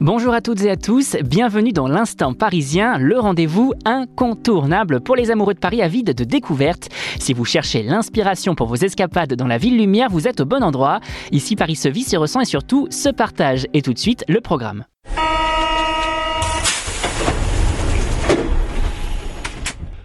Bonjour à toutes et à tous, bienvenue dans l'Instant Parisien, le rendez-vous incontournable pour les amoureux de Paris avides de découvertes. Si vous cherchez l'inspiration pour vos escapades dans la ville lumière, vous êtes au bon endroit. Ici, Paris se vit, se ressent et surtout se partage. Et tout de suite, le programme.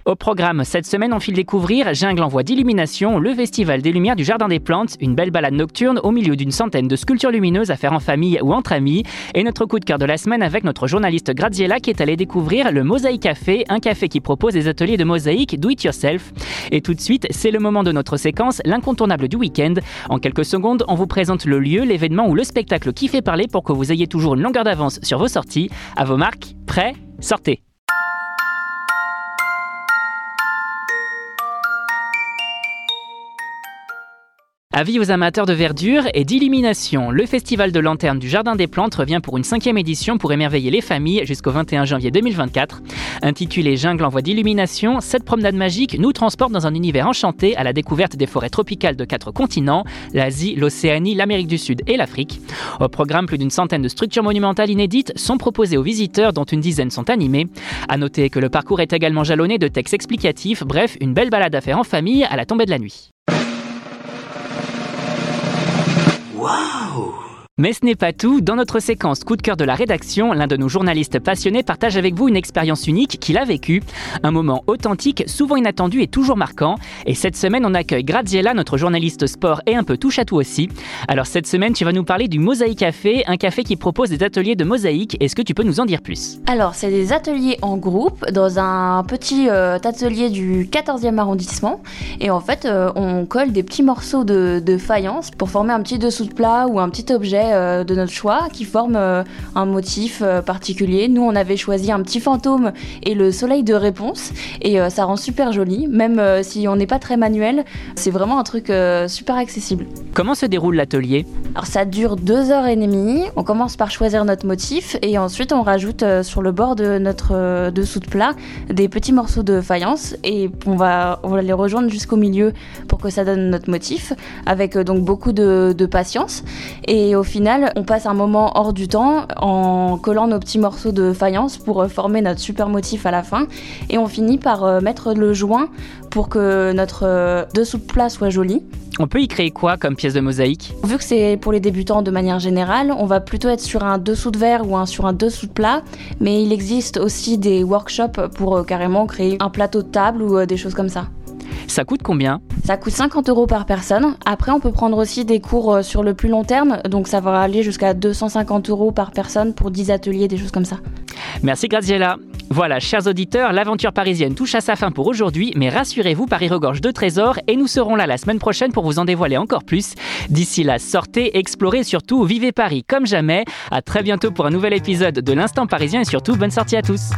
Au programme, cette semaine, on file découvrir Jungle en voie d'illumination, le Festival des Lumières du Jardin des Plantes, une belle balade nocturne au milieu d'une centaine de sculptures lumineuses à faire en famille ou entre amis, et notre coup de cœur de la semaine avec notre journaliste Graziella qui est allé découvrir le Mosaïque Café, un café qui propose des ateliers de mosaïque do it yourself. Et tout de suite, c'est le moment de notre séquence, l'incontournable du week-end. En quelques secondes, on vous présente le lieu, l'événement ou le spectacle qui fait parler pour que vous ayez toujours une longueur d'avance sur vos sorties. À vos marques, prêts, sortez. Avis aux amateurs de verdure et d'illumination, le Festival de Lanterne du Jardin des Plantes revient pour une cinquième édition pour émerveiller les familles jusqu'au 21 janvier 2024. Intitulé Jungle en voie d'illumination, cette promenade magique nous transporte dans un univers enchanté à la découverte des forêts tropicales de quatre continents, l'Asie, l'Océanie, l'Amérique du Sud et l'Afrique. Au programme, plus d'une centaine de structures monumentales inédites sont proposées aux visiteurs dont une dizaine sont animées. À noter que le parcours est également jalonné de textes explicatifs, bref, une belle balade à faire en famille à la tombée de la nuit. wow. Mais ce n'est pas tout. Dans notre séquence coup de cœur de la rédaction, l'un de nos journalistes passionnés partage avec vous une expérience unique qu'il a vécue. Un moment authentique, souvent inattendu et toujours marquant. Et cette semaine, on accueille Graziella, notre journaliste sport et un peu touche à tout aussi. Alors cette semaine, tu vas nous parler du Mosaïque Café, un café qui propose des ateliers de mosaïque. Est-ce que tu peux nous en dire plus? Alors, c'est des ateliers en groupe dans un petit euh, atelier du 14e arrondissement. Et en fait, euh, on colle des petits morceaux de, de faïence pour former un petit dessous de plat ou un petit objet euh, de notre choix qui forme euh, un motif euh, particulier. Nous, on avait choisi un petit fantôme et le soleil de réponse. Et ça rend super joli, même si on n'est pas très manuel. C'est vraiment un truc super accessible. Comment se déroule l'atelier? Alors ça dure deux heures et demie. On commence par choisir notre motif et ensuite on rajoute sur le bord de notre dessous de plat des petits morceaux de faïence et on va, on va les rejoindre jusqu'au milieu pour que ça donne notre motif avec donc beaucoup de, de patience. Et au final, on passe un moment hors du temps en collant nos petits morceaux de faïence pour euh, former notre super motif à la fin et on finit par euh, mettre le joint pour que notre euh, dessous de plat soit joli. On peut y créer quoi comme pièce de mosaïque? Vu que c'est pour les débutants de manière générale, on va plutôt être sur un dessous de verre ou un, sur un dessous de plat, mais il existe aussi des workshops pour carrément créer un plateau de table ou des choses comme ça. Ça coûte combien? Ça coûte 50 euros par personne. Après, on peut prendre aussi des cours euh, sur le plus long terme, donc ça va aller jusqu'à 250 euros par personne pour 10 ateliers, des choses comme ça. Merci Graziella. Voilà, chers auditeurs, l'aventure parisienne touche à sa fin pour aujourd'hui, mais rassurez-vous, Paris regorge de trésors et nous serons là la semaine prochaine pour vous en dévoiler encore plus. D'ici là, sortez, explorez et surtout vivez Paris comme jamais. À très bientôt pour un nouvel épisode de l'Instant Parisien et surtout bonne sortie à tous.